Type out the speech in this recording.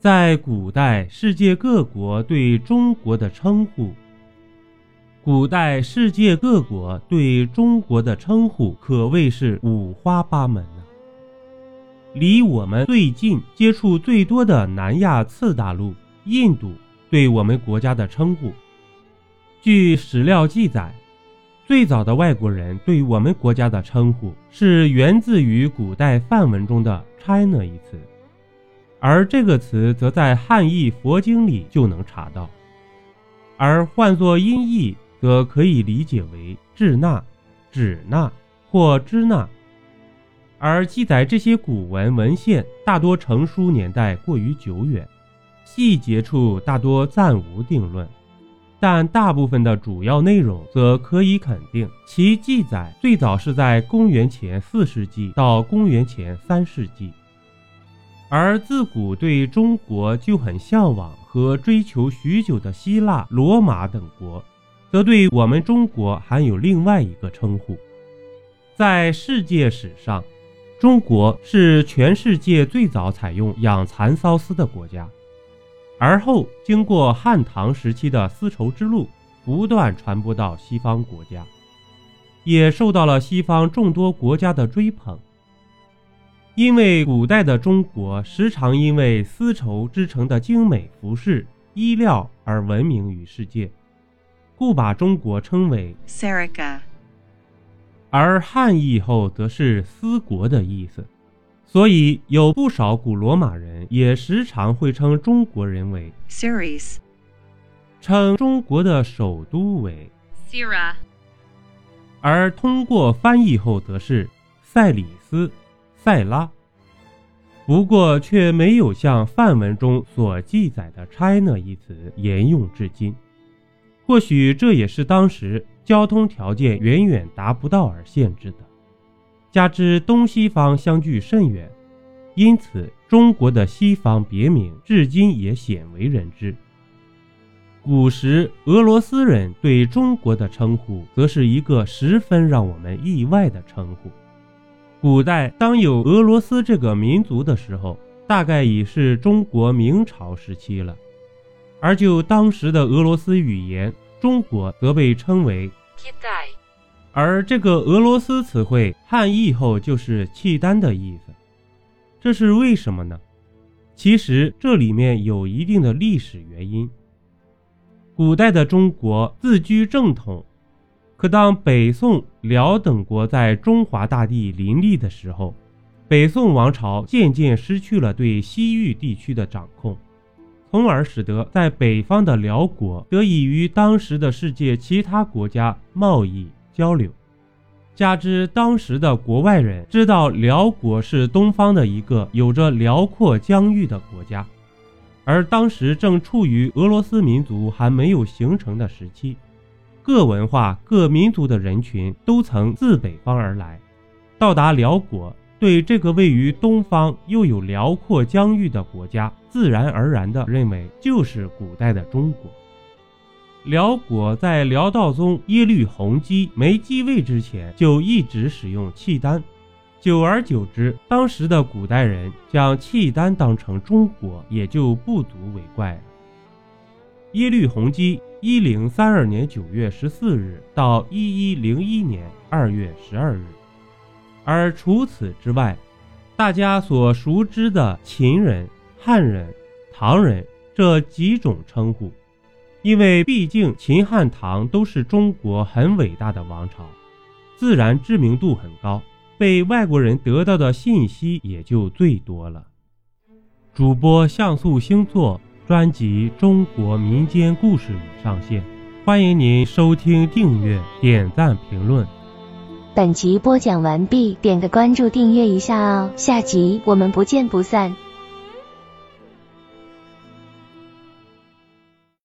在古代世界各国对中国的称呼，古代世界各国对中国的称呼可谓是五花八门呢。离我们最近、接触最多的南亚次大陆印度，对我们国家的称呼，据史料记载。最早的外国人对我们国家的称呼是源自于古代梵文中的 “China” 一词，而这个词则在汉译佛经里就能查到，而换作音译则可以理解为“智纳”、“指纳”或“支纳”。而记载这些古文文献大多成书年代过于久远，细节处大多暂无定论。但大部分的主要内容则可以肯定，其记载最早是在公元前四世纪到公元前三世纪。而自古对中国就很向往和追求许久的希腊、罗马等国，则对我们中国还有另外一个称呼。在世界史上，中国是全世界最早采用养蚕缫丝的国家。而后，经过汉唐时期的丝绸之路，不断传播到西方国家，也受到了西方众多国家的追捧。因为古代的中国时常因为丝绸织成的精美服饰、衣料而闻名于世界，故把中国称为 Serica，而汉译后则是丝国的意思。所以，有不少古罗马人也时常会称中国人为 “Seres”，称中国的首都为 Sira，而通过翻译后则是塞里斯、塞拉。不过，却没有像范文中所记载的 “China” 一词沿用至今。或许这也是当时交通条件远远达不到而限制的。加之东西方相距甚远，因此中国的西方别名至今也鲜为人知。古时俄罗斯人对中国的称呼，则是一个十分让我们意外的称呼。古代当有俄罗斯这个民族的时候，大概已是中国明朝时期了。而就当时的俄罗斯语言，中国则被称为。而这个俄罗斯词汇汉译后就是契丹的意思，这是为什么呢？其实这里面有一定的历史原因。古代的中国自居正统，可当北宋、辽等国在中华大地林立的时候，北宋王朝渐渐失去了对西域地区的掌控，从而使得在北方的辽国得以与当时的世界其他国家贸易。交流，加之当时的国外人知道辽国是东方的一个有着辽阔疆域的国家，而当时正处于俄罗斯民族还没有形成的时期，各文化、各民族的人群都曾自北方而来，到达辽国，对这个位于东方又有辽阔疆域的国家，自然而然地认为就是古代的中国。辽国在辽道宗耶律洪基没继位之前，就一直使用契丹，久而久之，当时的古代人将契丹当成中国，也就不足为怪了。耶律洪基一零三二年九月十四日到一一零一年二月十二日，而除此之外，大家所熟知的秦人、汉人、唐人这几种称呼。因为毕竟秦汉唐都是中国很伟大的王朝，自然知名度很高，被外国人得到的信息也就最多了。主播像素星座专辑《中国民间故事》上线，欢迎您收听、订阅、点赞、评论。本集播讲完毕，点个关注，订阅一下哦，下集我们不见不散。